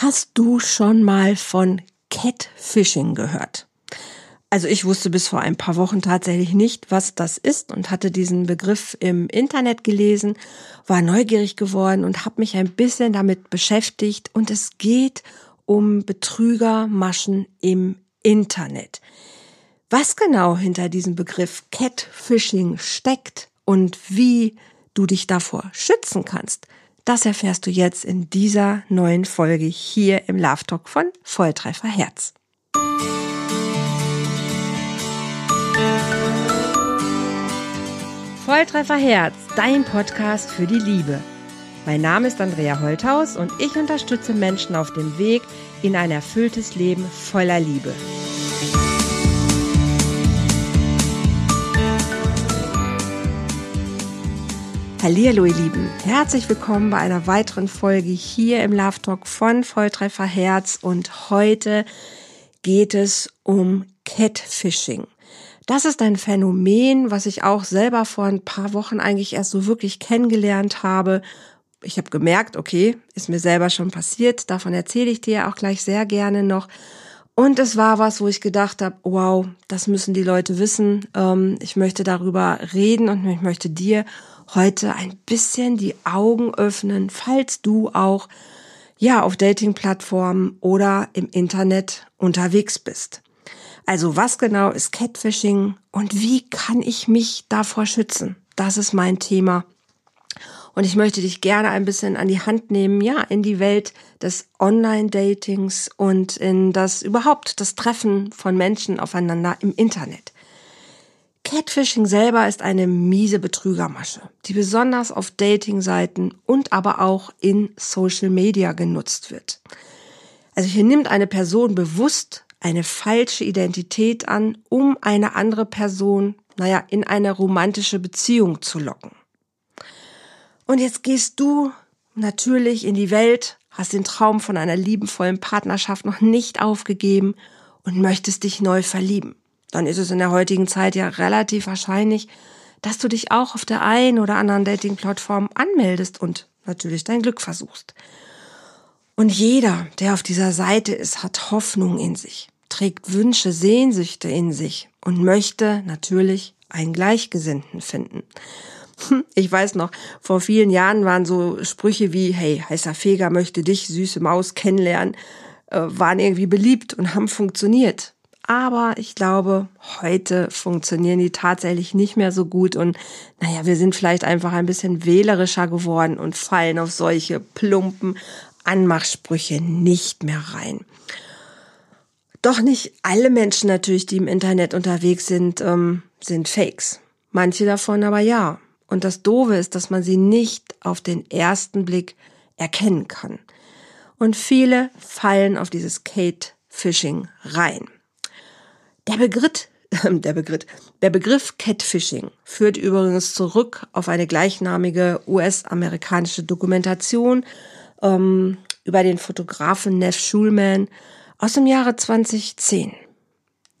Hast du schon mal von Catfishing gehört? Also ich wusste bis vor ein paar Wochen tatsächlich nicht, was das ist und hatte diesen Begriff im Internet gelesen, war neugierig geworden und habe mich ein bisschen damit beschäftigt und es geht um Betrügermaschen im Internet. Was genau hinter diesem Begriff Catfishing steckt und wie du dich davor schützen kannst, das erfährst du jetzt in dieser neuen Folge hier im Love Talk von Volltreffer Herz. Volltreffer Herz, dein Podcast für die Liebe. Mein Name ist Andrea Holthaus und ich unterstütze Menschen auf dem Weg in ein erfülltes Leben voller Liebe. Hallihallo ihr Lieben, herzlich willkommen bei einer weiteren Folge hier im Love Talk von Volltreffer Herz und heute geht es um Catfishing. Das ist ein Phänomen, was ich auch selber vor ein paar Wochen eigentlich erst so wirklich kennengelernt habe. Ich habe gemerkt, okay, ist mir selber schon passiert, davon erzähle ich dir auch gleich sehr gerne noch. Und es war was, wo ich gedacht habe, wow, das müssen die Leute wissen. Ähm, ich möchte darüber reden und ich möchte dir heute ein bisschen die Augen öffnen, falls du auch ja auf Dating-Plattformen oder im Internet unterwegs bist. Also was genau ist Catfishing und wie kann ich mich davor schützen? Das ist mein Thema. Und ich möchte dich gerne ein bisschen an die Hand nehmen, ja, in die Welt des Online-Datings und in das überhaupt das Treffen von Menschen aufeinander im Internet. Catfishing selber ist eine miese Betrügermasche, die besonders auf Datingseiten und aber auch in Social Media genutzt wird. Also hier nimmt eine Person bewusst eine falsche Identität an, um eine andere Person, naja, in eine romantische Beziehung zu locken. Und jetzt gehst du natürlich in die Welt, hast den Traum von einer liebenvollen Partnerschaft noch nicht aufgegeben und möchtest dich neu verlieben dann ist es in der heutigen Zeit ja relativ wahrscheinlich, dass du dich auch auf der einen oder anderen Dating-Plattform anmeldest und natürlich dein Glück versuchst. Und jeder, der auf dieser Seite ist, hat Hoffnung in sich, trägt Wünsche, Sehnsüchte in sich und möchte natürlich einen Gleichgesinnten finden. Hm, ich weiß noch, vor vielen Jahren waren so Sprüche wie, hey, heißer Feger möchte dich, süße Maus, kennenlernen, äh, waren irgendwie beliebt und haben funktioniert. Aber ich glaube, heute funktionieren die tatsächlich nicht mehr so gut und naja, wir sind vielleicht einfach ein bisschen wählerischer geworden und fallen auf solche plumpen Anmachsprüche nicht mehr rein. Doch nicht alle Menschen natürlich, die im Internet unterwegs sind, ähm, sind Fakes. Manche davon aber ja. Und das Doofe ist, dass man sie nicht auf den ersten Blick erkennen kann. Und viele fallen auf dieses Kate Fishing rein. Der Begriff, der Begriff, der Begriff Catfishing führt übrigens zurück auf eine gleichnamige US-amerikanische Dokumentation ähm, über den Fotografen Neff Schulman aus dem Jahre 2010.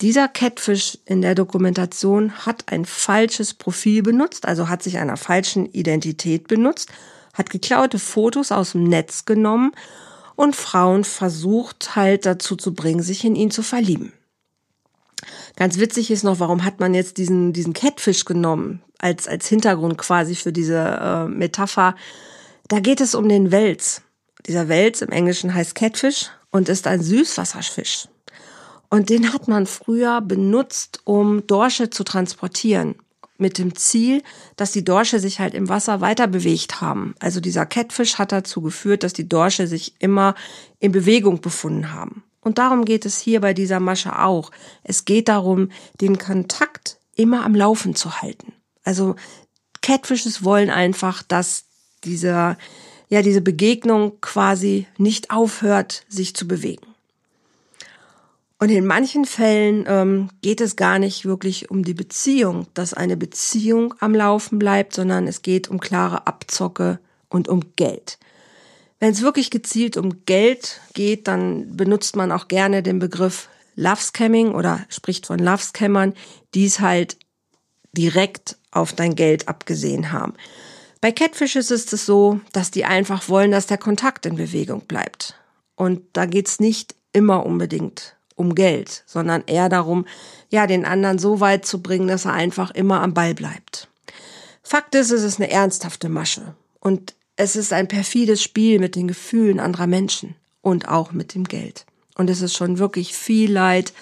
Dieser Catfish in der Dokumentation hat ein falsches Profil benutzt, also hat sich einer falschen Identität benutzt, hat geklaute Fotos aus dem Netz genommen und Frauen versucht halt dazu zu bringen, sich in ihn zu verlieben. Ganz witzig ist noch, warum hat man jetzt diesen, diesen Catfish genommen als, als Hintergrund quasi für diese äh, Metapher. Da geht es um den Wels. Dieser Wels im Englischen heißt Catfish und ist ein Süßwasserfisch. Und den hat man früher benutzt, um Dorsche zu transportieren. Mit dem Ziel, dass die Dorsche sich halt im Wasser weiter bewegt haben. Also dieser Catfish hat dazu geführt, dass die Dorsche sich immer in Bewegung befunden haben. Und darum geht es hier bei dieser Masche auch. Es geht darum, den Kontakt immer am Laufen zu halten. Also Catfishes wollen einfach, dass dieser, ja, diese Begegnung quasi nicht aufhört, sich zu bewegen. Und in manchen Fällen ähm, geht es gar nicht wirklich um die Beziehung, dass eine Beziehung am Laufen bleibt, sondern es geht um klare Abzocke und um Geld. Wenn es wirklich gezielt um Geld geht, dann benutzt man auch gerne den Begriff Love Scamming oder spricht von Love Scammern, die es halt direkt auf dein Geld abgesehen haben. Bei Catfishes ist es so, dass die einfach wollen, dass der Kontakt in Bewegung bleibt. Und da geht's nicht immer unbedingt um Geld, sondern eher darum, ja, den anderen so weit zu bringen, dass er einfach immer am Ball bleibt. Fakt ist, es ist eine ernsthafte Masche. Und es ist ein perfides Spiel mit den Gefühlen anderer Menschen und auch mit dem Geld. Und es ist schon wirklich viel Leid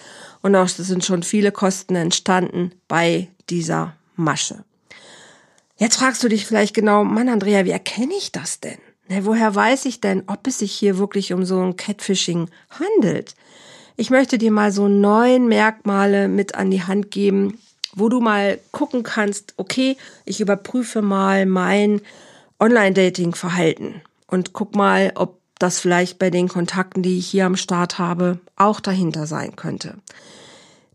und auch es sind schon viele Kosten entstanden bei dieser Masche. Jetzt fragst du dich vielleicht genau, Mann, Andrea, wie erkenne ich das denn? Na, woher weiß ich denn, ob es sich hier wirklich um so ein Catfishing handelt? Ich möchte dir mal so neun Merkmale mit an die Hand geben, wo du mal gucken kannst, okay, ich überprüfe mal mein Online-Dating-Verhalten und guck mal, ob das vielleicht bei den Kontakten, die ich hier am Start habe, auch dahinter sein könnte.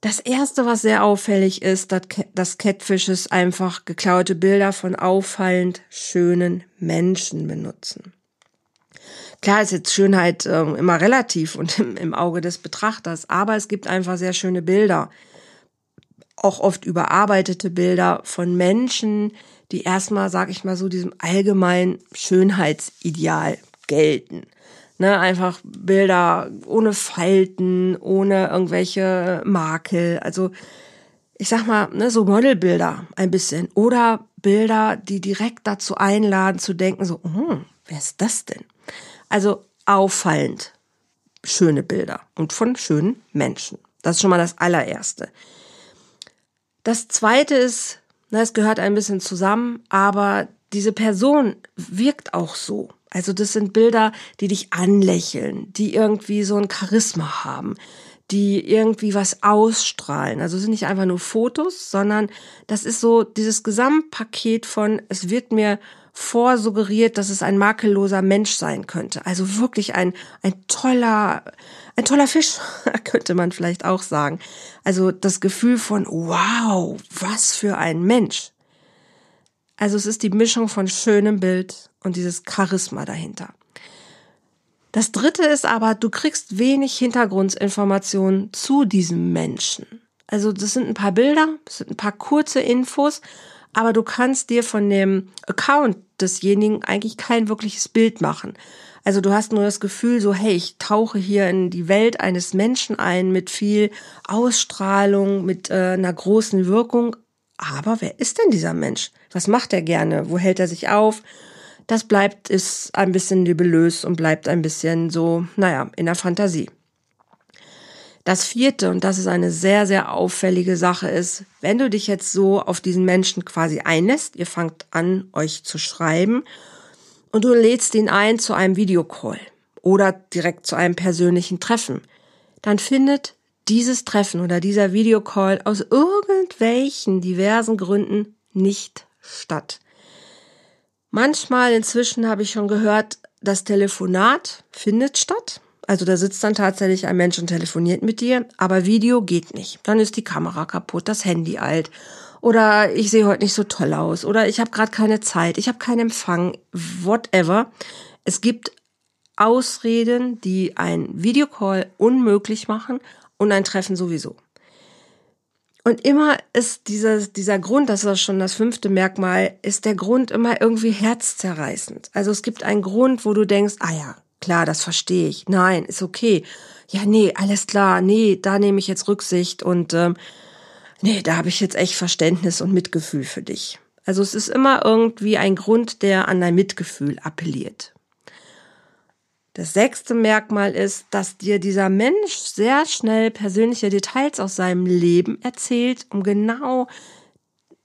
Das erste, was sehr auffällig ist, dass Catfishes einfach geklaute Bilder von auffallend schönen Menschen benutzen. Klar ist jetzt Schönheit äh, immer relativ und im, im Auge des Betrachters, aber es gibt einfach sehr schöne Bilder. Auch oft überarbeitete Bilder von Menschen, die erstmal, sag ich mal so, diesem allgemeinen Schönheitsideal gelten. Ne, einfach Bilder ohne Falten, ohne irgendwelche Makel. Also ich sag mal, ne, so Modelbilder ein bisschen. Oder Bilder, die direkt dazu einladen zu denken, so, hm, wer ist das denn? Also auffallend schöne Bilder und von schönen Menschen. Das ist schon mal das allererste. Das zweite ist, na, es gehört ein bisschen zusammen, aber diese Person wirkt auch so. Also das sind Bilder, die dich anlächeln, die irgendwie so ein Charisma haben, die irgendwie was ausstrahlen. Also es sind nicht einfach nur Fotos, sondern das ist so dieses Gesamtpaket von, es wird mir vorsuggeriert, dass es ein makelloser Mensch sein könnte. Also wirklich ein, ein toller, ein toller Fisch, könnte man vielleicht auch sagen. Also das Gefühl von, wow, was für ein Mensch. Also es ist die Mischung von schönem Bild und dieses Charisma dahinter. Das dritte ist aber, du kriegst wenig Hintergrundinformationen zu diesem Menschen. Also das sind ein paar Bilder, das sind ein paar kurze Infos, aber du kannst dir von dem Account desjenigen eigentlich kein wirkliches Bild machen. Also du hast nur das Gefühl, so hey, ich tauche hier in die Welt eines Menschen ein mit viel Ausstrahlung, mit äh, einer großen Wirkung, aber wer ist denn dieser Mensch? Was macht er gerne? Wo hält er sich auf? Das bleibt, ist ein bisschen nebulös und bleibt ein bisschen so, naja, in der Fantasie. Das vierte, und das ist eine sehr, sehr auffällige Sache, ist, wenn du dich jetzt so auf diesen Menschen quasi einlässt, ihr fangt an, euch zu schreiben und du lädst ihn ein zu einem Videocall oder direkt zu einem persönlichen Treffen, dann findet dieses Treffen oder dieser Videocall aus irgendwelchen diversen Gründen nicht statt. Manchmal inzwischen habe ich schon gehört, das Telefonat findet statt. Also da sitzt dann tatsächlich ein Mensch und telefoniert mit dir, aber Video geht nicht. Dann ist die Kamera kaputt, das Handy alt oder ich sehe heute nicht so toll aus oder ich habe gerade keine Zeit, ich habe keinen Empfang, whatever. Es gibt Ausreden, die ein Videocall unmöglich machen und ein Treffen sowieso. Und immer ist dieser, dieser Grund, das ist schon das fünfte Merkmal, ist der Grund immer irgendwie herzzerreißend. Also es gibt einen Grund, wo du denkst, ah ja, klar, das verstehe ich. Nein, ist okay. Ja, nee, alles klar. Nee, da nehme ich jetzt Rücksicht und ähm, nee, da habe ich jetzt echt Verständnis und Mitgefühl für dich. Also es ist immer irgendwie ein Grund, der an dein Mitgefühl appelliert. Das sechste Merkmal ist, dass dir dieser Mensch sehr schnell persönliche Details aus seinem Leben erzählt, um genau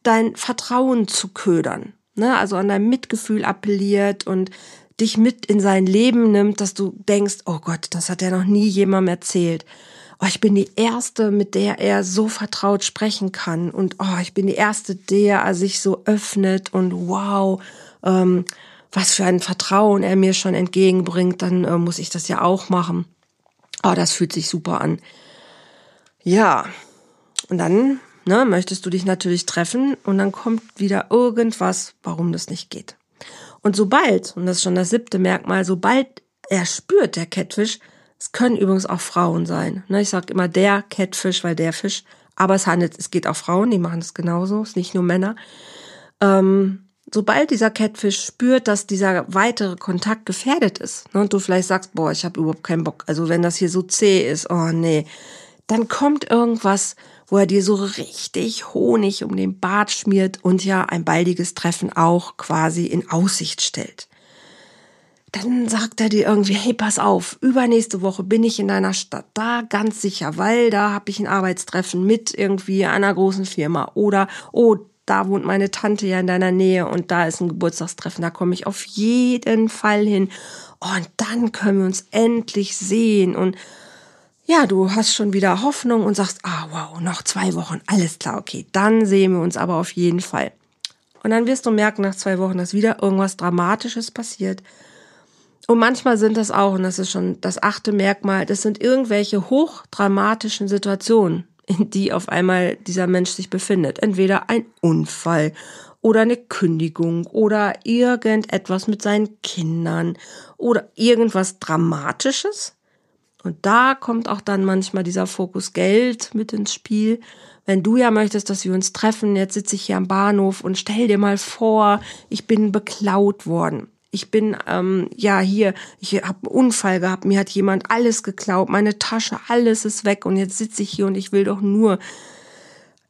dein Vertrauen zu ködern. Ne? Also an dein Mitgefühl appelliert und dich mit in sein Leben nimmt, dass du denkst, oh Gott, das hat er noch nie jemandem erzählt. Oh, ich bin die Erste, mit der er so vertraut sprechen kann. Und oh, ich bin die Erste, der sich so öffnet und wow, ähm, was für ein Vertrauen er mir schon entgegenbringt, dann äh, muss ich das ja auch machen. Oh, das fühlt sich super an. Ja, und dann ne, möchtest du dich natürlich treffen und dann kommt wieder irgendwas, warum das nicht geht. Und sobald, und das ist schon das siebte Merkmal, sobald er spürt, der Catfish, es können übrigens auch Frauen sein. Ne, ich sage immer der Catfish, weil der Fisch, aber es handelt, es geht auch Frauen, die machen das genauso, es ist nicht nur Männer. Ähm, sobald dieser Catfish spürt, dass dieser weitere Kontakt gefährdet ist, ne, und du vielleicht sagst, boah, ich habe überhaupt keinen Bock, also wenn das hier so zäh ist, oh nee, dann kommt irgendwas, wo er dir so richtig Honig um den Bart schmiert und ja ein baldiges Treffen auch quasi in Aussicht stellt. Dann sagt er dir irgendwie, hey, pass auf, übernächste Woche bin ich in deiner Stadt, da ganz sicher, weil da habe ich ein Arbeitstreffen mit irgendwie einer großen Firma oder oh, da wohnt meine Tante ja in deiner Nähe und da ist ein Geburtstagstreffen, da komme ich auf jeden Fall hin. Und dann können wir uns endlich sehen und ja, du hast schon wieder Hoffnung und sagst, ah, wow, noch zwei Wochen, alles klar, okay, dann sehen wir uns aber auf jeden Fall. Und dann wirst du merken nach zwei Wochen, dass wieder irgendwas Dramatisches passiert. Und manchmal sind das auch, und das ist schon das achte Merkmal, das sind irgendwelche hochdramatischen Situationen, in die auf einmal dieser Mensch sich befindet. Entweder ein Unfall oder eine Kündigung oder irgendetwas mit seinen Kindern oder irgendwas Dramatisches. Und da kommt auch dann manchmal dieser Fokus Geld mit ins Spiel. Wenn du ja möchtest, dass wir uns treffen, jetzt sitze ich hier am Bahnhof und stell dir mal vor, ich bin beklaut worden ich bin ähm, ja hier, ich habe einen Unfall gehabt, mir hat jemand alles geklaut, meine Tasche, alles ist weg und jetzt sitze ich hier und ich will doch nur,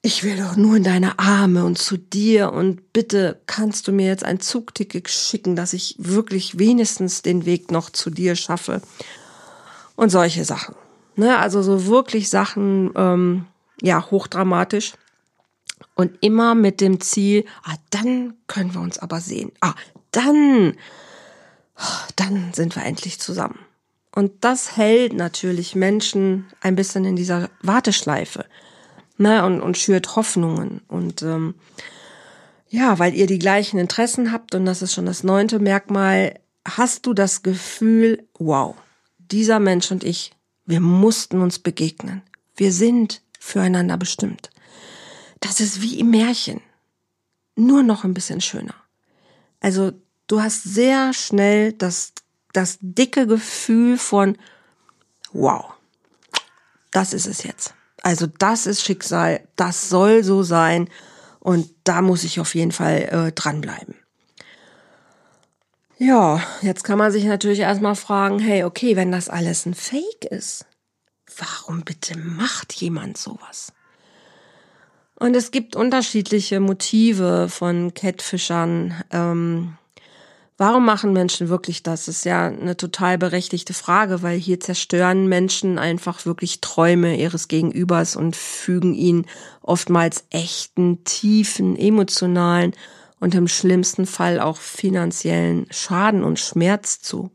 ich will doch nur in deine Arme und zu dir und bitte kannst du mir jetzt ein Zugticket schicken, dass ich wirklich wenigstens den Weg noch zu dir schaffe und solche Sachen. Ne, also so wirklich Sachen, ähm, ja, hochdramatisch. Und immer mit dem Ziel, ah, dann können wir uns aber sehen. Ah, dann, dann sind wir endlich zusammen. Und das hält natürlich Menschen ein bisschen in dieser Warteschleife ne, und, und schürt Hoffnungen. Und ähm, ja, weil ihr die gleichen Interessen habt, und das ist schon das neunte Merkmal, hast du das Gefühl, wow, dieser Mensch und ich, wir mussten uns begegnen. Wir sind füreinander bestimmt. Das ist wie im Märchen. Nur noch ein bisschen schöner. Also du hast sehr schnell das, das dicke Gefühl von, wow, das ist es jetzt. Also das ist Schicksal, das soll so sein und da muss ich auf jeden Fall äh, dranbleiben. Ja, jetzt kann man sich natürlich erstmal fragen, hey, okay, wenn das alles ein Fake ist, warum bitte macht jemand sowas? Und es gibt unterschiedliche Motive von Catfischern. Ähm, Warum machen Menschen wirklich das? Das ist ja eine total berechtigte Frage, weil hier zerstören Menschen einfach wirklich Träume ihres Gegenübers und fügen ihnen oftmals echten, tiefen, emotionalen und im schlimmsten Fall auch finanziellen Schaden und Schmerz zu.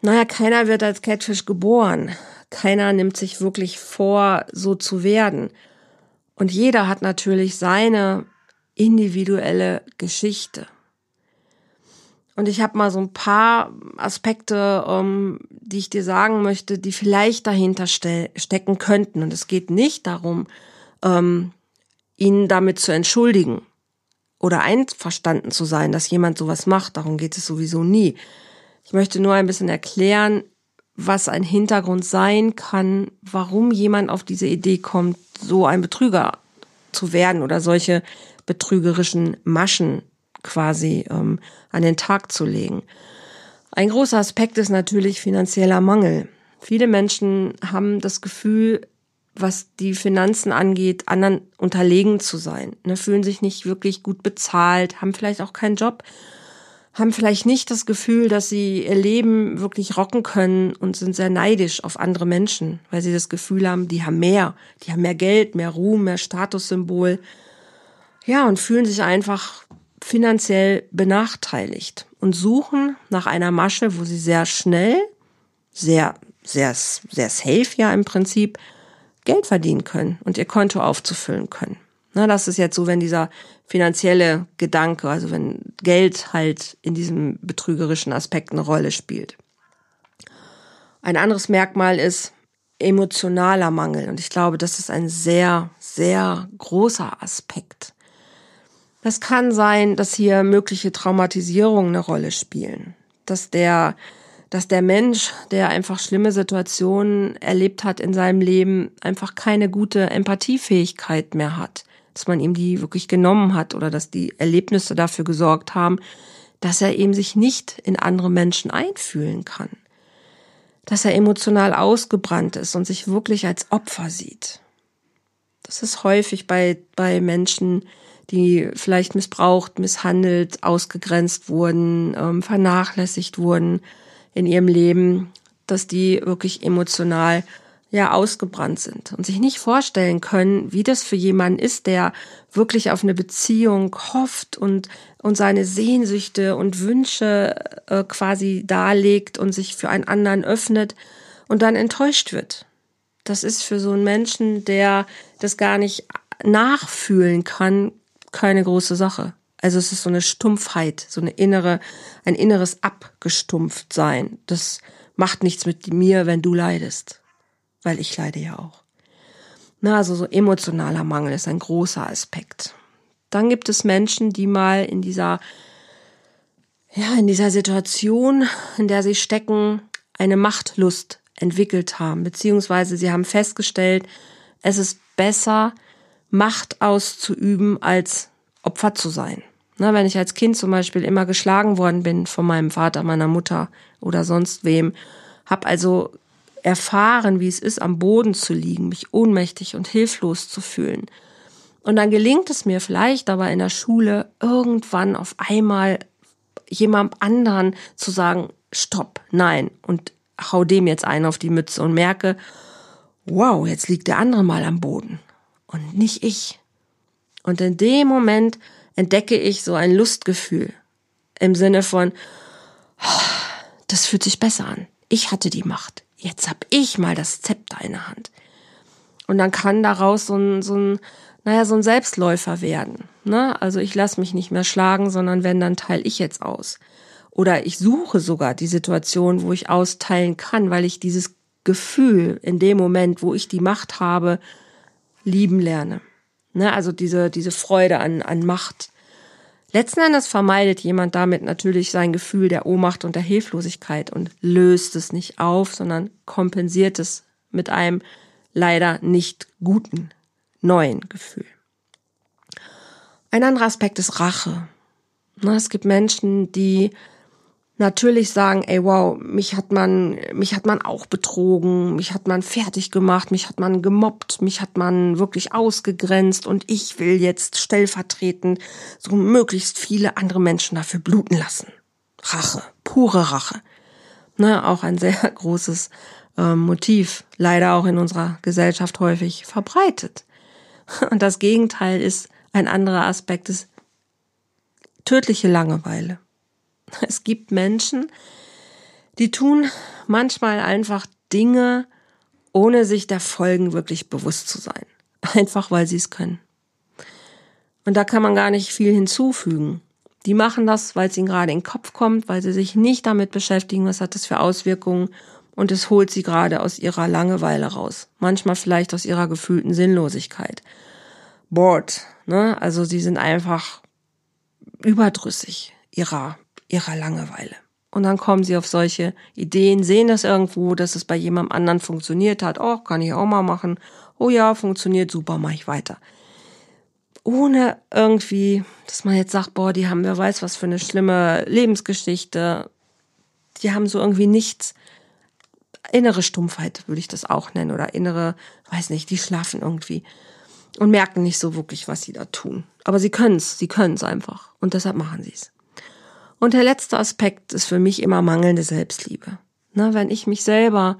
Naja, keiner wird als Catfish geboren. Keiner nimmt sich wirklich vor, so zu werden. Und jeder hat natürlich seine individuelle Geschichte. Und ich habe mal so ein paar Aspekte, ähm, die ich dir sagen möchte, die vielleicht dahinter ste stecken könnten. Und es geht nicht darum, ähm, ihn damit zu entschuldigen oder einverstanden zu sein, dass jemand sowas macht. Darum geht es sowieso nie. Ich möchte nur ein bisschen erklären, was ein Hintergrund sein kann, warum jemand auf diese Idee kommt, so ein Betrüger zu werden oder solche betrügerischen Maschen quasi ähm, an den Tag zu legen. Ein großer Aspekt ist natürlich finanzieller Mangel. Viele Menschen haben das Gefühl, was die Finanzen angeht, anderen unterlegen zu sein. Ne, fühlen sich nicht wirklich gut bezahlt, haben vielleicht auch keinen Job, haben vielleicht nicht das Gefühl, dass sie ihr Leben wirklich rocken können und sind sehr neidisch auf andere Menschen, weil sie das Gefühl haben, die haben mehr, die haben mehr Geld, mehr Ruhm, mehr Statussymbol. Ja, und fühlen sich einfach finanziell benachteiligt und suchen nach einer Masche, wo sie sehr schnell, sehr, sehr, sehr safe ja im Prinzip Geld verdienen können und ihr Konto aufzufüllen können. Na, das ist jetzt so, wenn dieser finanzielle Gedanke, also wenn Geld halt in diesem betrügerischen Aspekt eine Rolle spielt. Ein anderes Merkmal ist emotionaler Mangel und ich glaube, das ist ein sehr, sehr großer Aspekt. Es kann sein, dass hier mögliche Traumatisierungen eine Rolle spielen, dass der dass der Mensch, der einfach schlimme Situationen erlebt hat in seinem Leben, einfach keine gute Empathiefähigkeit mehr hat. dass man ihm die wirklich genommen hat oder dass die Erlebnisse dafür gesorgt haben, dass er eben sich nicht in andere Menschen einfühlen kann. Dass er emotional ausgebrannt ist und sich wirklich als Opfer sieht. Das ist häufig bei, bei Menschen, die vielleicht missbraucht, misshandelt, ausgegrenzt wurden, ähm, vernachlässigt wurden in ihrem Leben, dass die wirklich emotional ja ausgebrannt sind und sich nicht vorstellen können, wie das für jemanden ist, der wirklich auf eine Beziehung hofft und und seine Sehnsüchte und Wünsche äh, quasi darlegt und sich für einen anderen öffnet und dann enttäuscht wird. Das ist für so einen Menschen, der das gar nicht nachfühlen kann, keine große Sache. Also es ist so eine Stumpfheit, so eine innere, ein inneres Abgestumpftsein. Das macht nichts mit mir, wenn du leidest weil ich leide ja auch. Na, also so emotionaler Mangel ist ein großer Aspekt. Dann gibt es Menschen, die mal in dieser, ja, in dieser Situation, in der sie stecken, eine Machtlust entwickelt haben, beziehungsweise sie haben festgestellt, es ist besser, Macht auszuüben, als Opfer zu sein. Na, wenn ich als Kind zum Beispiel immer geschlagen worden bin von meinem Vater, meiner Mutter oder sonst wem, habe also erfahren, wie es ist, am Boden zu liegen, mich ohnmächtig und hilflos zu fühlen. Und dann gelingt es mir vielleicht aber in der Schule irgendwann auf einmal jemand anderen zu sagen, stopp, nein, und hau dem jetzt einen auf die Mütze und merke, wow, jetzt liegt der andere mal am Boden und nicht ich. Und in dem Moment entdecke ich so ein Lustgefühl im Sinne von, oh, das fühlt sich besser an. Ich hatte die Macht jetzt hab ich mal das Zepter in der Hand. Und dann kann daraus so ein, so ein, naja, so ein Selbstläufer werden. Ne? Also ich lasse mich nicht mehr schlagen, sondern wenn, dann teile ich jetzt aus. Oder ich suche sogar die Situation, wo ich austeilen kann, weil ich dieses Gefühl in dem Moment, wo ich die Macht habe, lieben lerne. Ne? Also diese, diese Freude an, an Macht. Letzten Endes vermeidet jemand damit natürlich sein Gefühl der Ohnmacht und der Hilflosigkeit und löst es nicht auf, sondern kompensiert es mit einem leider nicht guten neuen Gefühl. Ein anderer Aspekt ist Rache. Es gibt Menschen, die natürlich sagen, ey wow, mich hat man, mich hat man auch betrogen, mich hat man fertig gemacht, mich hat man gemobbt, mich hat man wirklich ausgegrenzt und ich will jetzt stellvertretend so möglichst viele andere Menschen dafür bluten lassen. Rache, pure Rache. Ne, auch ein sehr großes äh, Motiv, leider auch in unserer Gesellschaft häufig verbreitet. Und das Gegenteil ist ein anderer Aspekt ist tödliche Langeweile. Es gibt Menschen, die tun manchmal einfach Dinge, ohne sich der Folgen wirklich bewusst zu sein. Einfach weil sie es können. Und da kann man gar nicht viel hinzufügen. Die machen das, weil es ihnen gerade in den Kopf kommt, weil sie sich nicht damit beschäftigen, was hat das für Auswirkungen und es holt sie gerade aus ihrer Langeweile raus. Manchmal vielleicht aus ihrer gefühlten Sinnlosigkeit. Bored, ne? Also sie sind einfach überdrüssig ihrer ihrer Langeweile. Und dann kommen sie auf solche Ideen, sehen das irgendwo, dass es bei jemandem anderen funktioniert hat. Oh, kann ich auch mal machen. Oh ja, funktioniert super, mache ich weiter. Ohne irgendwie, dass man jetzt sagt, boah, die haben, wer weiß, was für eine schlimme Lebensgeschichte. Die haben so irgendwie nichts. Innere Stumpfheit würde ich das auch nennen. Oder innere, weiß nicht, die schlafen irgendwie. Und merken nicht so wirklich, was sie da tun. Aber sie können es, sie können es einfach. Und deshalb machen sie es. Und der letzte Aspekt ist für mich immer mangelnde Selbstliebe. Na, wenn ich mich selber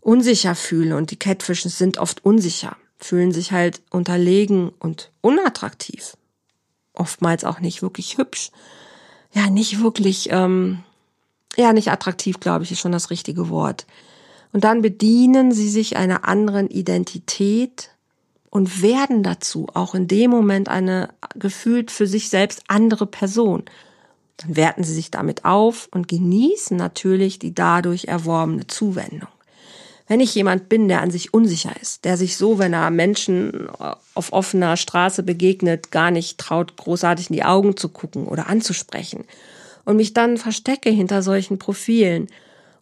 unsicher fühle und die Catfishes sind oft unsicher, fühlen sich halt unterlegen und unattraktiv. Oftmals auch nicht wirklich hübsch. Ja, nicht wirklich, ähm, ja, nicht attraktiv, glaube ich, ist schon das richtige Wort. Und dann bedienen sie sich einer anderen Identität und werden dazu auch in dem Moment eine gefühlt für sich selbst andere Person dann werten sie sich damit auf und genießen natürlich die dadurch erworbene Zuwendung. Wenn ich jemand bin, der an sich unsicher ist, der sich so, wenn er Menschen auf offener Straße begegnet, gar nicht traut, großartig in die Augen zu gucken oder anzusprechen und mich dann verstecke hinter solchen Profilen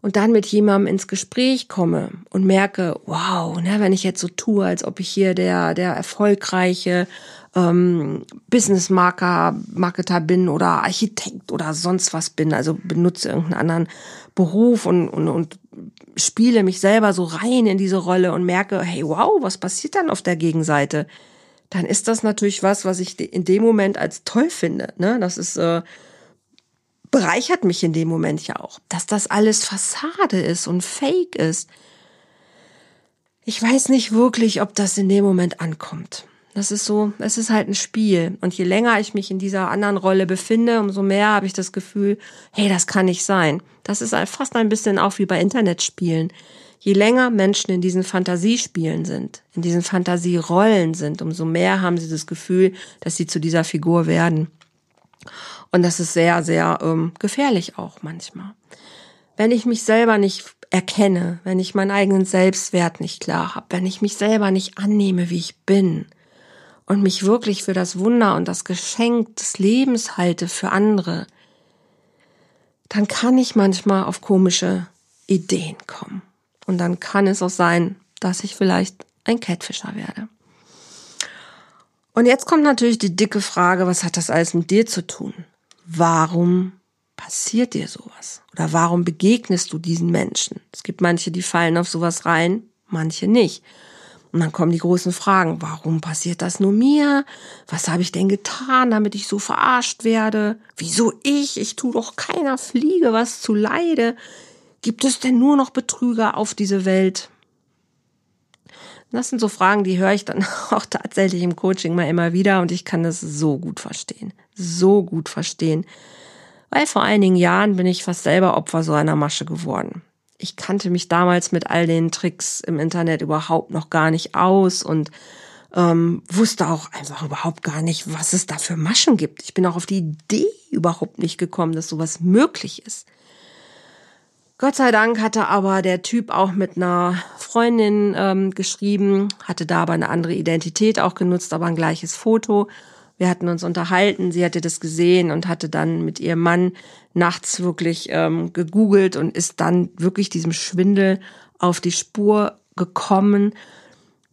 und dann mit jemandem ins Gespräch komme und merke, wow, ne, wenn ich jetzt so tue, als ob ich hier der, der erfolgreiche ähm, Business Marker, Marketer bin oder Architekt oder sonst was bin, also benutze irgendeinen anderen Beruf und, und, und spiele mich selber so rein in diese Rolle und merke, hey, wow, was passiert dann auf der Gegenseite? Dann ist das natürlich was, was ich in dem Moment als toll finde. Ne? Das ist äh, bereichert mich in dem Moment ja auch, dass das alles Fassade ist und Fake ist. Ich weiß nicht wirklich, ob das in dem Moment ankommt. Das ist so, es ist halt ein Spiel. Und je länger ich mich in dieser anderen Rolle befinde, umso mehr habe ich das Gefühl, hey, das kann nicht sein. Das ist fast ein bisschen auch wie bei Internetspielen. Je länger Menschen in diesen Fantasiespielen sind, in diesen Fantasierollen sind, umso mehr haben sie das Gefühl, dass sie zu dieser Figur werden. Und das ist sehr, sehr ähm, gefährlich auch manchmal. Wenn ich mich selber nicht erkenne, wenn ich meinen eigenen Selbstwert nicht klar habe, wenn ich mich selber nicht annehme, wie ich bin und mich wirklich für das Wunder und das Geschenk des Lebens halte für andere, dann kann ich manchmal auf komische Ideen kommen. Und dann kann es auch sein, dass ich vielleicht ein Catfischer werde. Und jetzt kommt natürlich die dicke Frage, was hat das alles mit dir zu tun? Warum passiert dir sowas? Oder warum begegnest du diesen Menschen? Es gibt manche, die fallen auf sowas rein, manche nicht. Und dann kommen die großen Fragen, warum passiert das nur mir? Was habe ich denn getan, damit ich so verarscht werde? Wieso ich? Ich tue doch keiner Fliege was zu Leide. Gibt es denn nur noch Betrüger auf diese Welt? Das sind so Fragen, die höre ich dann auch tatsächlich im Coaching mal immer wieder und ich kann das so gut verstehen. So gut verstehen. Weil vor einigen Jahren bin ich fast selber Opfer so einer Masche geworden. Ich kannte mich damals mit all den Tricks im Internet überhaupt noch gar nicht aus und ähm, wusste auch einfach überhaupt gar nicht, was es da für Maschen gibt. Ich bin auch auf die Idee überhaupt nicht gekommen, dass sowas möglich ist. Gott sei Dank hatte aber der Typ auch mit einer Freundin ähm, geschrieben, hatte da aber eine andere Identität auch genutzt, aber ein gleiches Foto. Wir hatten uns unterhalten, sie hatte das gesehen und hatte dann mit ihrem Mann nachts wirklich ähm, gegoogelt und ist dann wirklich diesem Schwindel auf die Spur gekommen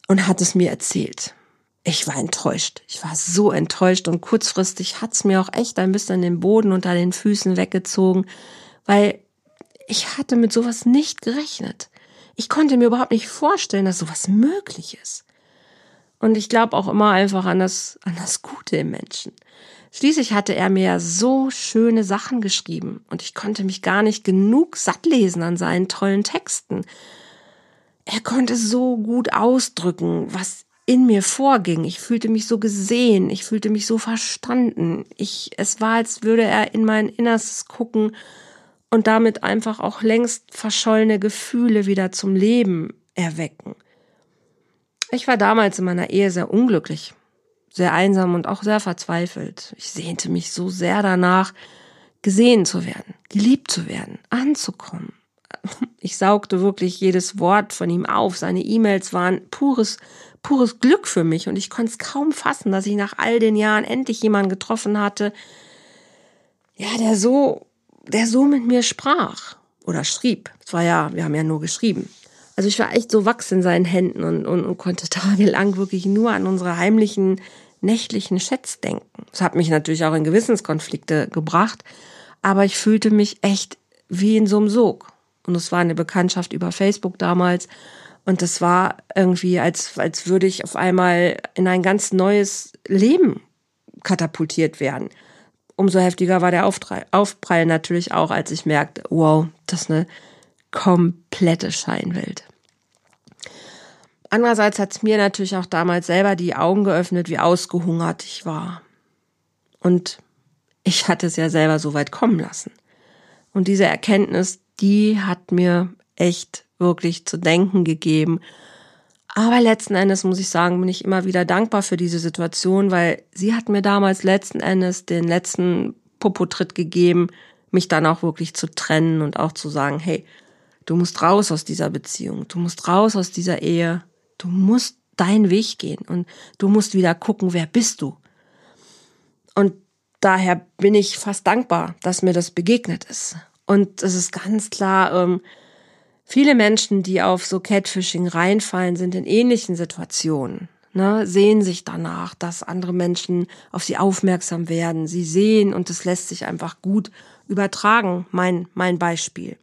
und hat es mir erzählt. Ich war enttäuscht. Ich war so enttäuscht und kurzfristig hat's mir auch echt ein bisschen den Boden unter den Füßen weggezogen, weil ich hatte mit sowas nicht gerechnet. Ich konnte mir überhaupt nicht vorstellen, dass sowas möglich ist. Und ich glaube auch immer einfach an das, an das Gute im Menschen. Schließlich hatte er mir ja so schöne Sachen geschrieben und ich konnte mich gar nicht genug satt lesen an seinen tollen Texten. Er konnte so gut ausdrücken, was in mir vorging. Ich fühlte mich so gesehen, ich fühlte mich so verstanden. Ich, es war, als würde er in mein Innerstes gucken und damit einfach auch längst verschollene Gefühle wieder zum Leben erwecken. Ich war damals in meiner Ehe sehr unglücklich, sehr einsam und auch sehr verzweifelt. Ich sehnte mich so sehr danach, gesehen zu werden, geliebt zu werden, anzukommen. Ich saugte wirklich jedes Wort von ihm auf. Seine E-Mails waren pures, pures Glück für mich und ich konnte es kaum fassen, dass ich nach all den Jahren endlich jemanden getroffen hatte, ja, der so der so mit mir sprach oder schrieb. Es war ja, wir haben ja nur geschrieben. Also ich war echt so wachs in seinen Händen und, und, und konnte tagelang wirklich nur an unsere heimlichen nächtlichen Chats denken. Das hat mich natürlich auch in Gewissenskonflikte gebracht, aber ich fühlte mich echt wie in so einem Sog. Und es war eine Bekanntschaft über Facebook damals. Und das war irgendwie, als, als würde ich auf einmal in ein ganz neues Leben katapultiert werden umso heftiger war der Aufprall natürlich auch, als ich merkte, wow, das ist eine komplette Scheinwelt. Andererseits hat es mir natürlich auch damals selber die Augen geöffnet, wie ausgehungert ich war. Und ich hatte es ja selber so weit kommen lassen. Und diese Erkenntnis, die hat mir echt wirklich zu denken gegeben aber letzten Endes muss ich sagen, bin ich immer wieder dankbar für diese Situation, weil sie hat mir damals letzten Endes den letzten Popotritt gegeben, mich dann auch wirklich zu trennen und auch zu sagen, hey, du musst raus aus dieser Beziehung, du musst raus aus dieser Ehe, du musst deinen Weg gehen und du musst wieder gucken, wer bist du. Und daher bin ich fast dankbar, dass mir das begegnet ist. Und es ist ganz klar, ähm, viele Menschen, die auf so Catfishing reinfallen, sind in ähnlichen Situationen. Ne, sehen sich danach, dass andere Menschen auf sie aufmerksam werden. Sie sehen und es lässt sich einfach gut übertragen, mein, mein Beispiel.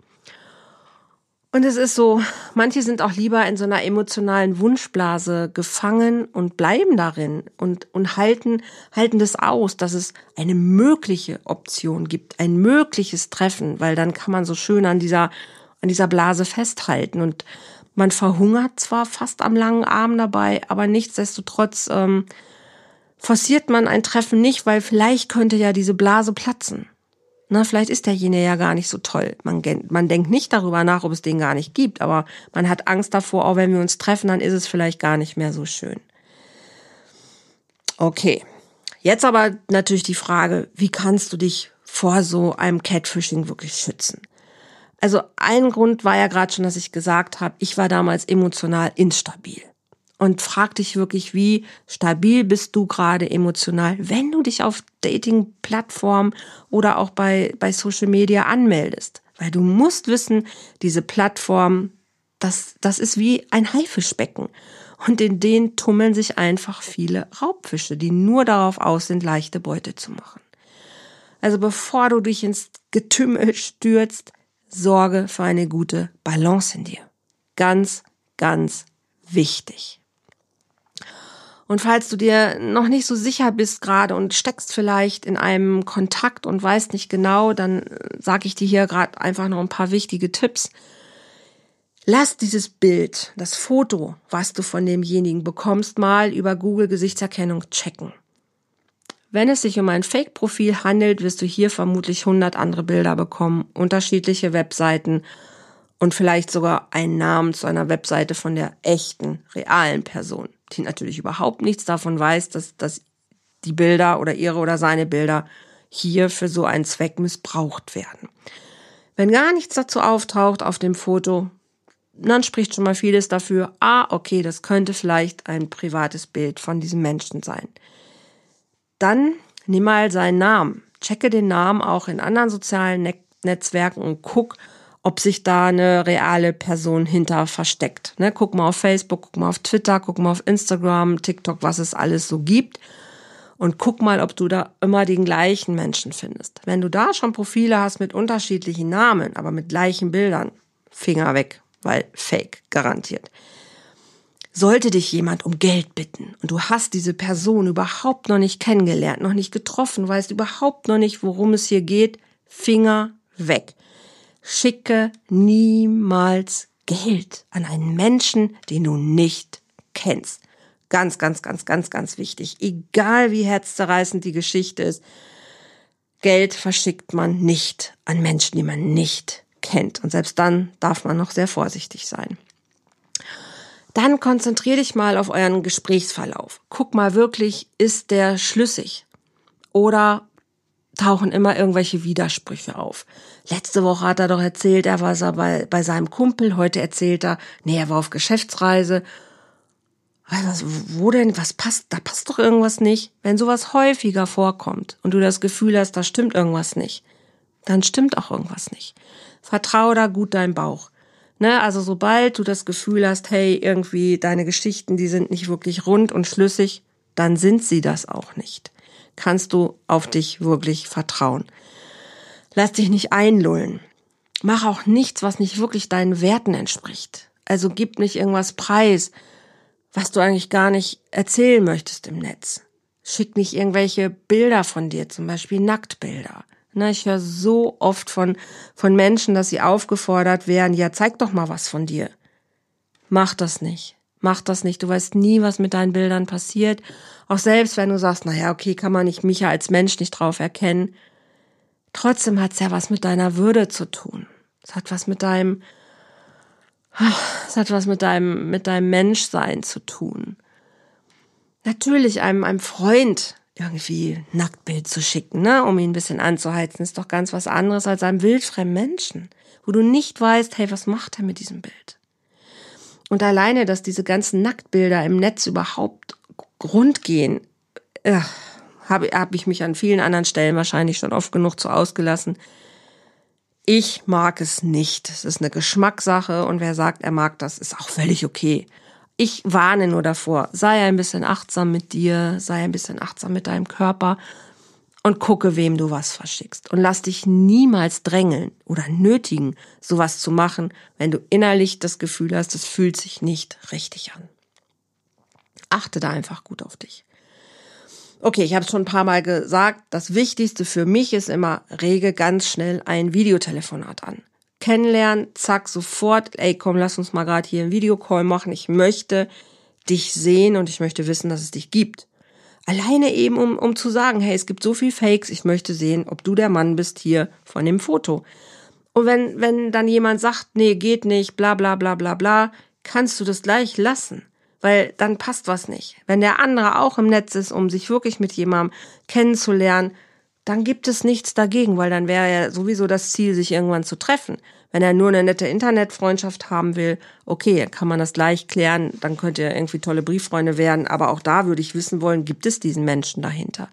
Und es ist so, manche sind auch lieber in so einer emotionalen Wunschblase gefangen und bleiben darin und, und halten, halten das aus, dass es eine mögliche Option gibt, ein mögliches Treffen, weil dann kann man so schön an dieser, an dieser Blase festhalten und man verhungert zwar fast am langen Arm dabei, aber nichtsdestotrotz ähm, forciert man ein Treffen nicht, weil vielleicht könnte ja diese Blase platzen. Na, vielleicht ist derjenige ja gar nicht so toll. Man, man denkt nicht darüber nach, ob es den gar nicht gibt, aber man hat Angst davor, auch wenn wir uns treffen, dann ist es vielleicht gar nicht mehr so schön. Okay. Jetzt aber natürlich die Frage, wie kannst du dich vor so einem Catfishing wirklich schützen? Also ein Grund war ja gerade schon, dass ich gesagt habe, ich war damals emotional instabil und frag dich wirklich, wie stabil bist du gerade emotional, wenn du dich auf Dating-Plattformen oder auch bei, bei Social Media anmeldest. Weil du musst wissen, diese Plattform, das, das ist wie ein Haifischbecken. Und in denen tummeln sich einfach viele Raubfische, die nur darauf aus sind, leichte Beute zu machen. Also bevor du dich ins Getümmel stürzt, sorge für eine gute Balance in dir. Ganz, ganz wichtig. Und falls du dir noch nicht so sicher bist gerade und steckst vielleicht in einem Kontakt und weißt nicht genau, dann äh, sage ich dir hier gerade einfach noch ein paar wichtige Tipps. Lass dieses Bild, das Foto, was du von demjenigen bekommst, mal über Google Gesichtserkennung checken. Wenn es sich um ein Fake-Profil handelt, wirst du hier vermutlich 100 andere Bilder bekommen, unterschiedliche Webseiten und vielleicht sogar einen Namen zu einer Webseite von der echten, realen Person die natürlich überhaupt nichts davon weiß, dass, dass die Bilder oder ihre oder seine Bilder hier für so einen Zweck missbraucht werden. Wenn gar nichts dazu auftaucht auf dem Foto, dann spricht schon mal vieles dafür, ah, okay, das könnte vielleicht ein privates Bild von diesem Menschen sein. Dann nimm mal seinen Namen. Checke den Namen auch in anderen sozialen Netzwerken und guck, ob sich da eine reale Person hinter versteckt. Ne? Guck mal auf Facebook, guck mal auf Twitter, guck mal auf Instagram, TikTok, was es alles so gibt. Und guck mal, ob du da immer den gleichen Menschen findest. Wenn du da schon Profile hast mit unterschiedlichen Namen, aber mit gleichen Bildern, Finger weg, weil fake, garantiert. Sollte dich jemand um Geld bitten und du hast diese Person überhaupt noch nicht kennengelernt, noch nicht getroffen, weißt überhaupt noch nicht, worum es hier geht, Finger weg schicke niemals Geld an einen Menschen, den du nicht kennst. Ganz, ganz, ganz, ganz, ganz wichtig. Egal wie herzzerreißend die Geschichte ist, Geld verschickt man nicht an Menschen, die man nicht kennt. Und selbst dann darf man noch sehr vorsichtig sein. Dann konzentrier dich mal auf euren Gesprächsverlauf. Guck mal wirklich, ist der schlüssig? Oder tauchen immer irgendwelche Widersprüche auf. Letzte Woche hat er doch erzählt, er war bei, bei seinem Kumpel, heute erzählt er, nee, er war auf Geschäftsreise. Was, wo denn, was passt, da passt doch irgendwas nicht. Wenn sowas häufiger vorkommt und du das Gefühl hast, da stimmt irgendwas nicht, dann stimmt auch irgendwas nicht. Vertraue da gut deinem Bauch. Ne, also sobald du das Gefühl hast, hey, irgendwie deine Geschichten, die sind nicht wirklich rund und schlüssig, dann sind sie das auch nicht kannst du auf dich wirklich vertrauen. Lass dich nicht einlullen. Mach auch nichts, was nicht wirklich deinen Werten entspricht. Also gib nicht irgendwas preis, was du eigentlich gar nicht erzählen möchtest im Netz. Schick nicht irgendwelche Bilder von dir, zum Beispiel Nacktbilder. Na, ich höre so oft von, von Menschen, dass sie aufgefordert werden, ja, zeig doch mal was von dir. Mach das nicht. Mach das nicht. Du weißt nie, was mit deinen Bildern passiert. Auch selbst wenn du sagst, naja, okay, kann man nicht mich ja als Mensch nicht drauf erkennen. Trotzdem hat's ja was mit deiner Würde zu tun. Es hat was mit deinem, es hat was mit deinem, mit deinem Menschsein zu tun. Natürlich einem, einem Freund irgendwie Nacktbild zu schicken, ne, um ihn ein bisschen anzuheizen, ist doch ganz was anderes als einem wildfremden Menschen, wo du nicht weißt, hey, was macht er mit diesem Bild? Und alleine, dass diese ganzen Nacktbilder im Netz überhaupt Grund gehen, äh, habe hab ich mich an vielen anderen Stellen wahrscheinlich schon oft genug zu ausgelassen. Ich mag es nicht. Es ist eine Geschmackssache und wer sagt, er mag das, ist auch völlig okay. Ich warne nur davor, sei ein bisschen achtsam mit dir, sei ein bisschen achtsam mit deinem Körper und gucke, wem du was verschickst. Und lass dich niemals drängeln oder nötigen, sowas zu machen, wenn du innerlich das Gefühl hast, es fühlt sich nicht richtig an. Achte da einfach gut auf dich. Okay, ich habe es schon ein paar Mal gesagt, das Wichtigste für mich ist immer, rege ganz schnell ein Videotelefonat an. Kennenlernen, zack, sofort, ey, komm, lass uns mal gerade hier einen Videocall machen. Ich möchte dich sehen und ich möchte wissen, dass es dich gibt. Alleine eben, um, um zu sagen, hey, es gibt so viel Fakes, ich möchte sehen, ob du der Mann bist hier von dem Foto. Und wenn, wenn dann jemand sagt, nee, geht nicht, bla bla bla bla bla, kannst du das gleich lassen weil dann passt was nicht. Wenn der andere auch im Netz ist, um sich wirklich mit jemandem kennenzulernen, dann gibt es nichts dagegen, weil dann wäre ja sowieso das Ziel, sich irgendwann zu treffen. Wenn er nur eine nette Internetfreundschaft haben will, okay, kann man das gleich klären, dann könnt ihr irgendwie tolle Brieffreunde werden, aber auch da würde ich wissen wollen, gibt es diesen Menschen dahinter?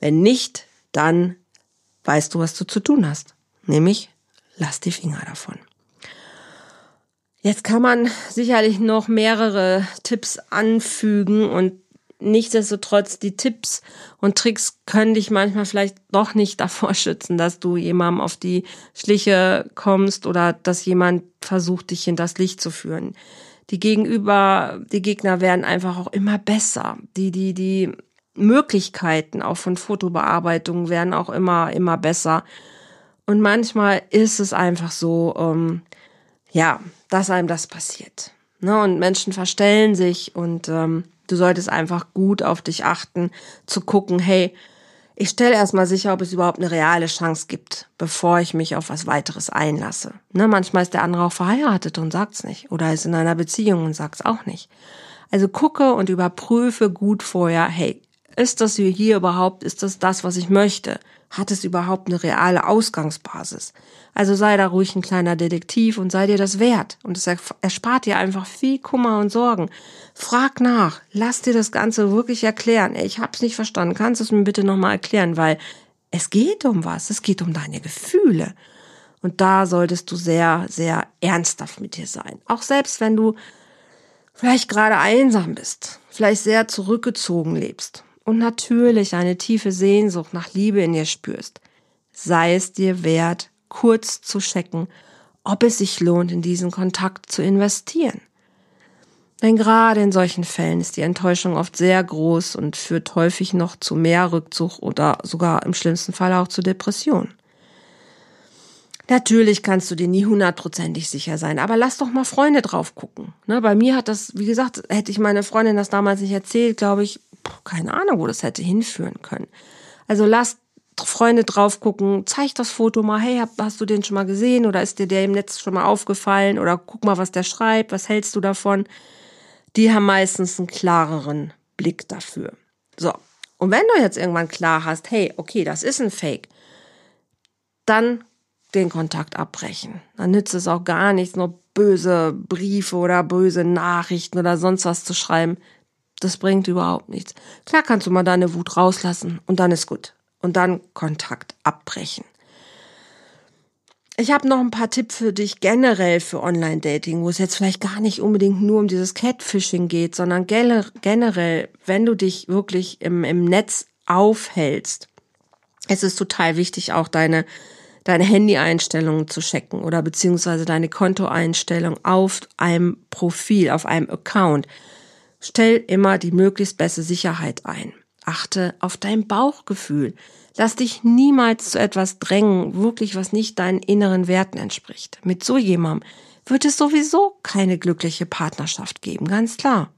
Wenn nicht, dann weißt du, was du zu tun hast. Nämlich, lass die Finger davon. Jetzt kann man sicherlich noch mehrere Tipps anfügen und nichtsdestotrotz die Tipps und Tricks können dich manchmal vielleicht doch nicht davor schützen, dass du jemandem auf die Schliche kommst oder dass jemand versucht, dich in das Licht zu führen. Die Gegenüber, die Gegner werden einfach auch immer besser. Die, die, die Möglichkeiten auch von Fotobearbeitung werden auch immer, immer besser. Und manchmal ist es einfach so, ähm, ja, dass einem das passiert. Ne? Und Menschen verstellen sich und ähm, du solltest einfach gut auf dich achten, zu gucken, hey, ich stelle erstmal sicher, ob es überhaupt eine reale Chance gibt, bevor ich mich auf was weiteres einlasse. Ne? Manchmal ist der andere auch verheiratet und sagt's nicht. Oder ist in einer Beziehung und sagt's auch nicht. Also gucke und überprüfe gut vorher, hey, ist das hier überhaupt, ist das das, was ich möchte? Hat es überhaupt eine reale Ausgangsbasis? Also sei da ruhig ein kleiner Detektiv und sei dir das wert. Und es erspart dir einfach viel Kummer und Sorgen. Frag nach, lass dir das Ganze wirklich erklären. Ich hab's nicht verstanden, kannst du es mir bitte nochmal erklären, weil es geht um was, es geht um deine Gefühle. Und da solltest du sehr, sehr ernsthaft mit dir sein. Auch selbst wenn du vielleicht gerade einsam bist, vielleicht sehr zurückgezogen lebst und natürlich eine tiefe Sehnsucht nach Liebe in dir spürst, sei es dir wert, kurz zu checken, ob es sich lohnt, in diesen Kontakt zu investieren. Denn gerade in solchen Fällen ist die Enttäuschung oft sehr groß und führt häufig noch zu mehr Rückzug oder sogar im schlimmsten Fall auch zu Depressionen. Natürlich kannst du dir nie hundertprozentig sicher sein, aber lass doch mal Freunde drauf gucken. Ne, bei mir hat das, wie gesagt, hätte ich meine Freundin das damals nicht erzählt, glaube ich, keine Ahnung, wo das hätte hinführen können. Also lass Freunde drauf gucken, zeig das Foto mal, hey, hast du den schon mal gesehen oder ist dir der im Netz schon mal aufgefallen oder guck mal, was der schreibt, was hältst du davon? Die haben meistens einen klareren Blick dafür. So. Und wenn du jetzt irgendwann klar hast, hey, okay, das ist ein Fake, dann den Kontakt abbrechen. Dann nützt es auch gar nichts, nur böse Briefe oder böse Nachrichten oder sonst was zu schreiben. Das bringt überhaupt nichts. Klar kannst du mal deine Wut rauslassen und dann ist gut. Und dann Kontakt abbrechen. Ich habe noch ein paar Tipps für dich generell für Online-Dating, wo es jetzt vielleicht gar nicht unbedingt nur um dieses Catfishing geht, sondern generell, wenn du dich wirklich im, im Netz aufhältst. Es ist total wichtig, auch deine, deine Handy-Einstellungen zu checken oder beziehungsweise deine Kontoeinstellung auf einem Profil, auf einem Account. Stell immer die möglichst beste Sicherheit ein. Achte auf dein Bauchgefühl. Lass dich niemals zu etwas drängen, wirklich was nicht deinen inneren Werten entspricht. Mit so jemandem wird es sowieso keine glückliche Partnerschaft geben, ganz klar.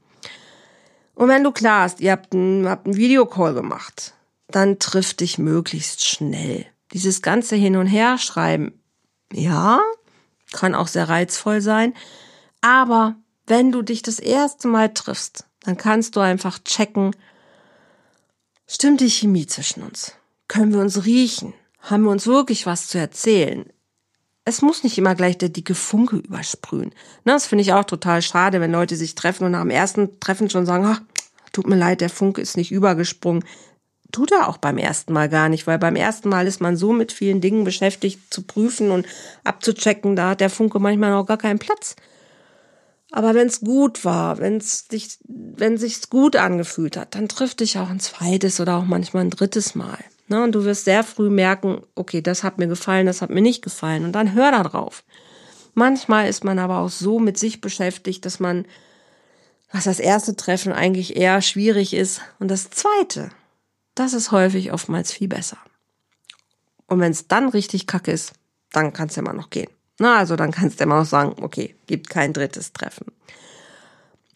Und wenn du klar hast, ihr habt einen, habt einen Videocall gemacht, dann triff dich möglichst schnell. Dieses ganze Hin und Her schreiben, ja, kann auch sehr reizvoll sein, aber wenn du dich das erste Mal triffst, dann kannst du einfach checken, stimmt die Chemie zwischen uns? Können wir uns riechen? Haben wir uns wirklich was zu erzählen? Es muss nicht immer gleich der dicke Funke übersprühen. Ne, das finde ich auch total schade, wenn Leute sich treffen und nach dem ersten Treffen schon sagen, ach, tut mir leid, der Funke ist nicht übergesprungen. Tut er auch beim ersten Mal gar nicht, weil beim ersten Mal ist man so mit vielen Dingen beschäftigt zu prüfen und abzuchecken, da hat der Funke manchmal noch gar keinen Platz. Aber wenn es gut war, wenn es dich, wenn sich's gut angefühlt hat, dann trifft dich auch ein zweites oder auch manchmal ein drittes Mal. Ne? Und du wirst sehr früh merken, okay, das hat mir gefallen, das hat mir nicht gefallen. Und dann hör da drauf. Manchmal ist man aber auch so mit sich beschäftigt, dass man, was das erste Treffen eigentlich eher schwierig ist und das zweite, das ist häufig oftmals viel besser. Und wenn es dann richtig kacke ist, dann kann es immer noch gehen. Na, also dann kannst du immer noch sagen, okay, gibt kein drittes Treffen.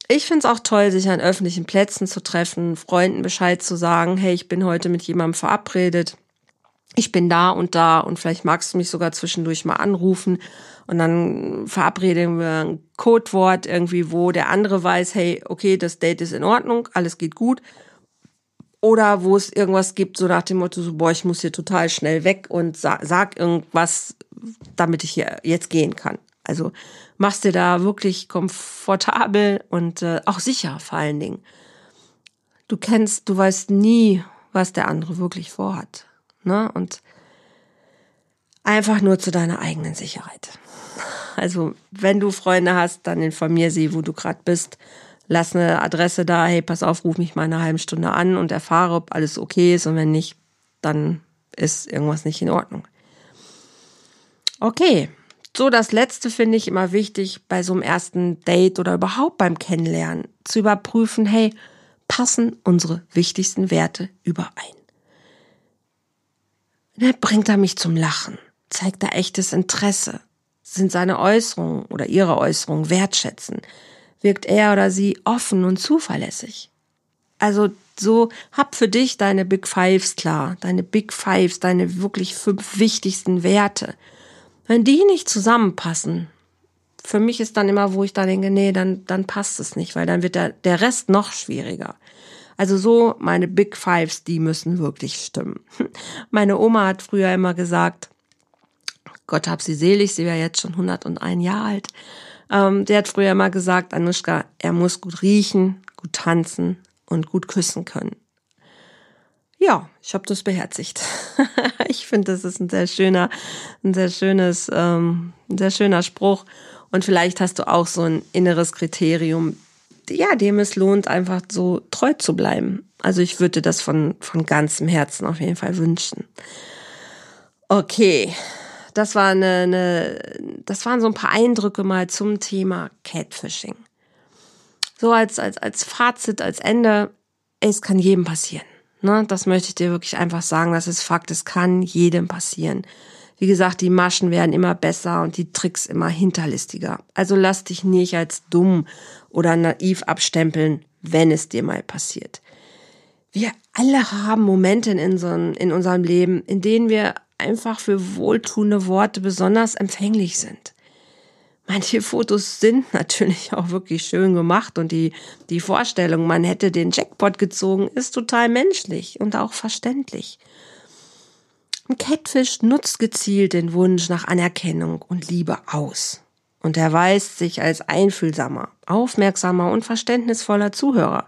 Ich finde es auch toll, sich an öffentlichen Plätzen zu treffen, Freunden Bescheid zu sagen, hey, ich bin heute mit jemandem verabredet, ich bin da und da und vielleicht magst du mich sogar zwischendurch mal anrufen und dann verabreden wir ein Codewort irgendwie, wo der andere weiß, hey, okay, das Date ist in Ordnung, alles geht gut. Oder wo es irgendwas gibt, so nach dem Motto, so, boah, ich muss hier total schnell weg und sag, sag irgendwas, damit ich hier jetzt gehen kann. Also machst dir da wirklich komfortabel und äh, auch sicher vor allen Dingen. Du kennst, du weißt nie, was der andere wirklich vorhat. Ne? Und einfach nur zu deiner eigenen Sicherheit. Also wenn du Freunde hast, dann informier sie, wo du gerade bist lass eine Adresse da, hey, pass auf, ruf mich mal eine halbe Stunde an und erfahre, ob alles okay ist und wenn nicht, dann ist irgendwas nicht in Ordnung. Okay, so das letzte finde ich immer wichtig bei so einem ersten Date oder überhaupt beim Kennenlernen zu überprüfen, hey, passen unsere wichtigsten Werte überein? Ne, bringt er mich zum Lachen? Zeigt er echtes Interesse? Sind seine Äußerungen oder ihre Äußerungen wertschätzen? Wirkt er oder sie offen und zuverlässig. Also so hab für dich deine Big Fives klar, deine Big Fives, deine wirklich fünf wichtigsten Werte. Wenn die nicht zusammenpassen, für mich ist dann immer, wo ich dann denke, nee, dann, dann passt es nicht, weil dann wird der, der Rest noch schwieriger. Also so meine Big Fives, die müssen wirklich stimmen. Meine Oma hat früher immer gesagt, Gott hab sie selig, sie wäre jetzt schon 101 Jahre alt. Ähm, der hat früher mal gesagt, Anushka, er muss gut riechen, gut tanzen und gut küssen können. Ja, ich habe das beherzigt. ich finde, das ist ein sehr schöner, ein sehr schönes, ähm, ein sehr schöner Spruch. Und vielleicht hast du auch so ein inneres Kriterium, ja, dem es lohnt, einfach so treu zu bleiben. Also ich würde das von, von ganzem Herzen auf jeden Fall wünschen. Okay, das war eine, eine, das waren so ein paar Eindrücke mal zum Thema Catfishing. So als, als, als Fazit, als Ende, es kann jedem passieren. Ne? Das möchte ich dir wirklich einfach sagen. Das ist Fakt. Es kann jedem passieren. Wie gesagt, die Maschen werden immer besser und die Tricks immer hinterlistiger. Also lass dich nicht als dumm oder naiv abstempeln, wenn es dir mal passiert. Wir alle haben Momente in, in unserem Leben, in denen wir einfach für wohltuende Worte besonders empfänglich sind. Manche Fotos sind natürlich auch wirklich schön gemacht und die, die Vorstellung, man hätte den Jackpot gezogen, ist total menschlich und auch verständlich. Ein Catfish nutzt gezielt den Wunsch nach Anerkennung und Liebe aus und erweist sich als einfühlsamer, aufmerksamer und verständnisvoller Zuhörer.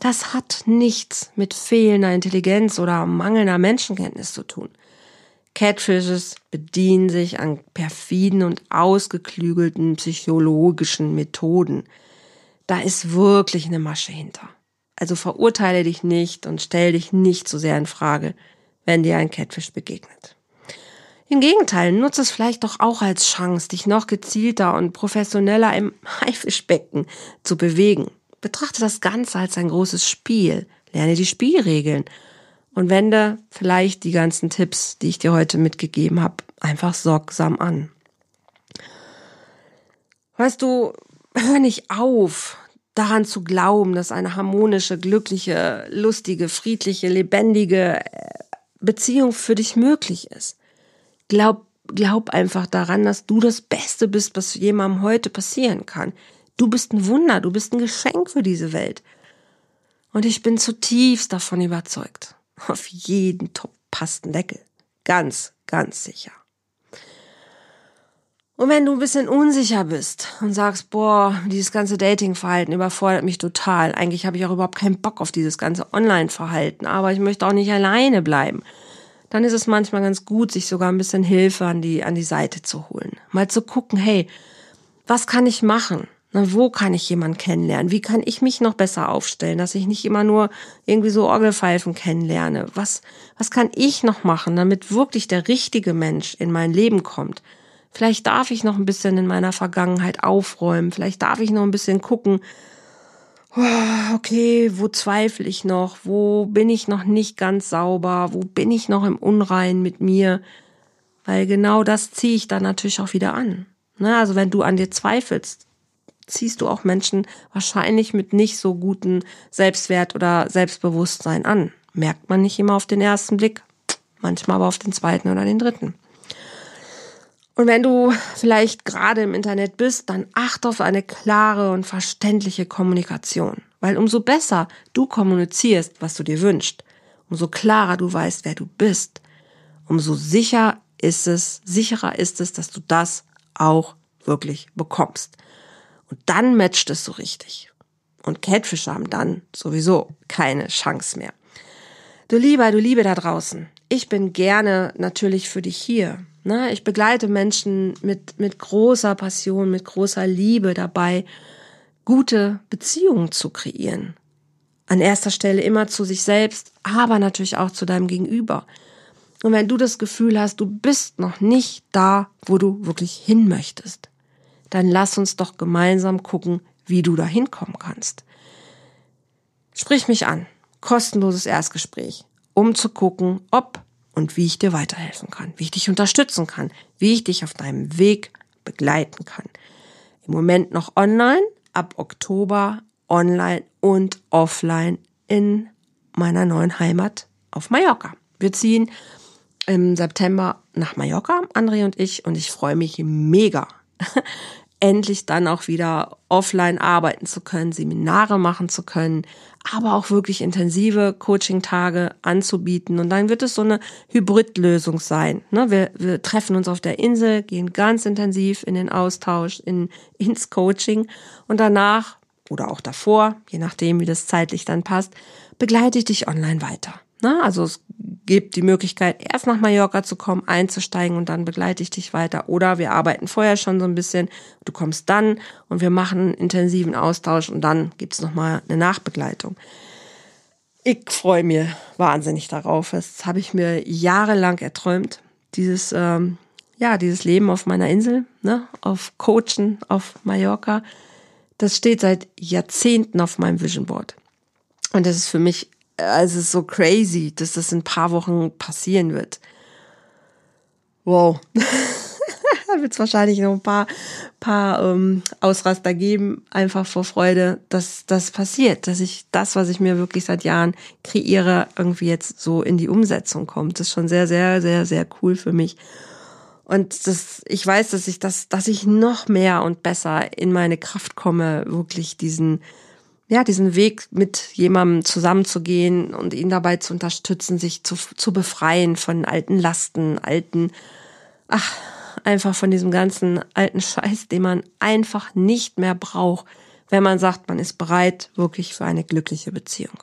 Das hat nichts mit fehlender Intelligenz oder mangelnder Menschenkenntnis zu tun. Catfishes bedienen sich an perfiden und ausgeklügelten psychologischen Methoden. Da ist wirklich eine Masche hinter. Also verurteile dich nicht und stell dich nicht so sehr in Frage, wenn dir ein Catfish begegnet. Im Gegenteil, nutze es vielleicht doch auch als Chance, dich noch gezielter und professioneller im Haifischbecken zu bewegen. Betrachte das Ganze als ein großes Spiel. Lerne die Spielregeln und wende vielleicht die ganzen Tipps, die ich dir heute mitgegeben habe, einfach sorgsam an. Weißt du, hör nicht auf, daran zu glauben, dass eine harmonische, glückliche, lustige, friedliche, lebendige äh, Beziehung für dich möglich ist. Glaub, glaub einfach daran, dass du das Beste bist, was jemandem heute passieren kann. Du bist ein Wunder, du bist ein Geschenk für diese Welt. Und ich bin zutiefst davon überzeugt. Auf jeden Top passt ein Deckel. Ganz, ganz sicher. Und wenn du ein bisschen unsicher bist und sagst, boah, dieses ganze Datingverhalten überfordert mich total. Eigentlich habe ich auch überhaupt keinen Bock auf dieses ganze Online-Verhalten, aber ich möchte auch nicht alleine bleiben. Dann ist es manchmal ganz gut, sich sogar ein bisschen Hilfe an die, an die Seite zu holen. Mal zu gucken, hey, was kann ich machen? Na, wo kann ich jemanden kennenlernen? Wie kann ich mich noch besser aufstellen, dass ich nicht immer nur irgendwie so Orgelpfeifen kennenlerne? Was, was kann ich noch machen, damit wirklich der richtige Mensch in mein Leben kommt? Vielleicht darf ich noch ein bisschen in meiner Vergangenheit aufräumen. Vielleicht darf ich noch ein bisschen gucken, oh, okay, wo zweifle ich noch? Wo bin ich noch nicht ganz sauber? Wo bin ich noch im Unrein mit mir? Weil genau das ziehe ich dann natürlich auch wieder an. Ne? Also wenn du an dir zweifelst, ziehst du auch Menschen wahrscheinlich mit nicht so guten Selbstwert oder Selbstbewusstsein an. Merkt man nicht immer auf den ersten Blick, manchmal aber auf den zweiten oder den dritten. Und wenn du vielleicht gerade im Internet bist, dann achte auf eine klare und verständliche Kommunikation. Weil umso besser du kommunizierst, was du dir wünschst, umso klarer du weißt, wer du bist, umso sicher ist es, sicherer ist es, dass du das auch wirklich bekommst. Und dann matcht es so richtig. Und Catfischer haben dann sowieso keine Chance mehr. Du Lieber, du Liebe da draußen, ich bin gerne natürlich für dich hier. Ne? Ich begleite Menschen mit, mit großer Passion, mit großer Liebe dabei, gute Beziehungen zu kreieren. An erster Stelle immer zu sich selbst, aber natürlich auch zu deinem Gegenüber. Und wenn du das Gefühl hast, du bist noch nicht da, wo du wirklich hin möchtest, dann lass uns doch gemeinsam gucken, wie du da hinkommen kannst. Sprich mich an. Kostenloses Erstgespräch, um zu gucken, ob und wie ich dir weiterhelfen kann, wie ich dich unterstützen kann, wie ich dich auf deinem Weg begleiten kann. Im Moment noch online, ab Oktober online und offline in meiner neuen Heimat auf Mallorca. Wir ziehen im September nach Mallorca, André und ich, und ich freue mich mega. endlich dann auch wieder offline arbeiten zu können, Seminare machen zu können, aber auch wirklich intensive Coaching-Tage anzubieten. Und dann wird es so eine Hybridlösung sein. Ne? Wir, wir treffen uns auf der Insel, gehen ganz intensiv in den Austausch, in, ins Coaching und danach oder auch davor, je nachdem, wie das zeitlich dann passt, begleite ich dich online weiter. Na, also es gibt die Möglichkeit, erst nach Mallorca zu kommen, einzusteigen und dann begleite ich dich weiter. Oder wir arbeiten vorher schon so ein bisschen, du kommst dann und wir machen einen intensiven Austausch und dann gibt's nochmal eine Nachbegleitung. Ich freue mich wahnsinnig darauf. Das habe ich mir jahrelang erträumt. Dieses, ähm, ja, dieses Leben auf meiner Insel, ne, auf Coachen, auf Mallorca. Das steht seit Jahrzehnten auf meinem Vision Board. Und das ist für mich also so crazy, dass das in ein paar Wochen passieren wird. Wow. da wird es wahrscheinlich noch ein paar, paar ähm, Ausraster geben, einfach vor Freude, dass das passiert, dass ich das, was ich mir wirklich seit Jahren kreiere, irgendwie jetzt so in die Umsetzung kommt. Das ist schon sehr, sehr, sehr, sehr cool für mich. Und das, ich weiß, dass ich das, dass ich noch mehr und besser in meine Kraft komme, wirklich diesen ja, diesen Weg mit jemandem zusammenzugehen und ihn dabei zu unterstützen, sich zu, zu befreien von alten Lasten, alten, ach, einfach von diesem ganzen alten Scheiß, den man einfach nicht mehr braucht, wenn man sagt, man ist bereit wirklich für eine glückliche Beziehung.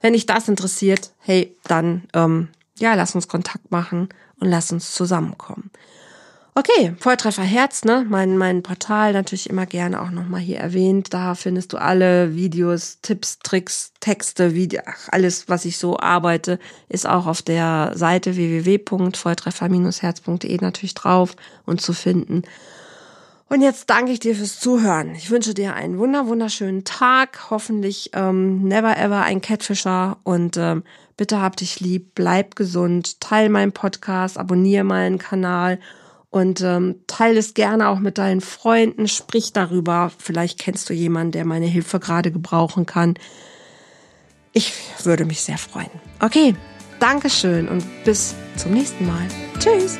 Wenn dich das interessiert, hey, dann ähm, ja, lass uns Kontakt machen und lass uns zusammenkommen. Okay, Volltreffer Herz, ne? Mein, mein Portal natürlich immer gerne auch nochmal hier erwähnt. Da findest du alle Videos, Tipps, Tricks, Texte, Video, ach, alles, was ich so arbeite, ist auch auf der Seite www.volltreffer-herz.de natürlich drauf und zu finden. Und jetzt danke ich dir fürs Zuhören. Ich wünsche dir einen wunder wunderschönen Tag. Hoffentlich ähm, never ever ein Catfisher und ähm, bitte hab dich lieb, bleib gesund, teil meinen Podcast, abonniere meinen Kanal und ähm, teile es gerne auch mit deinen Freunden, sprich darüber. Vielleicht kennst du jemanden, der meine Hilfe gerade gebrauchen kann. Ich würde mich sehr freuen. Okay, Dankeschön und bis zum nächsten Mal. Tschüss.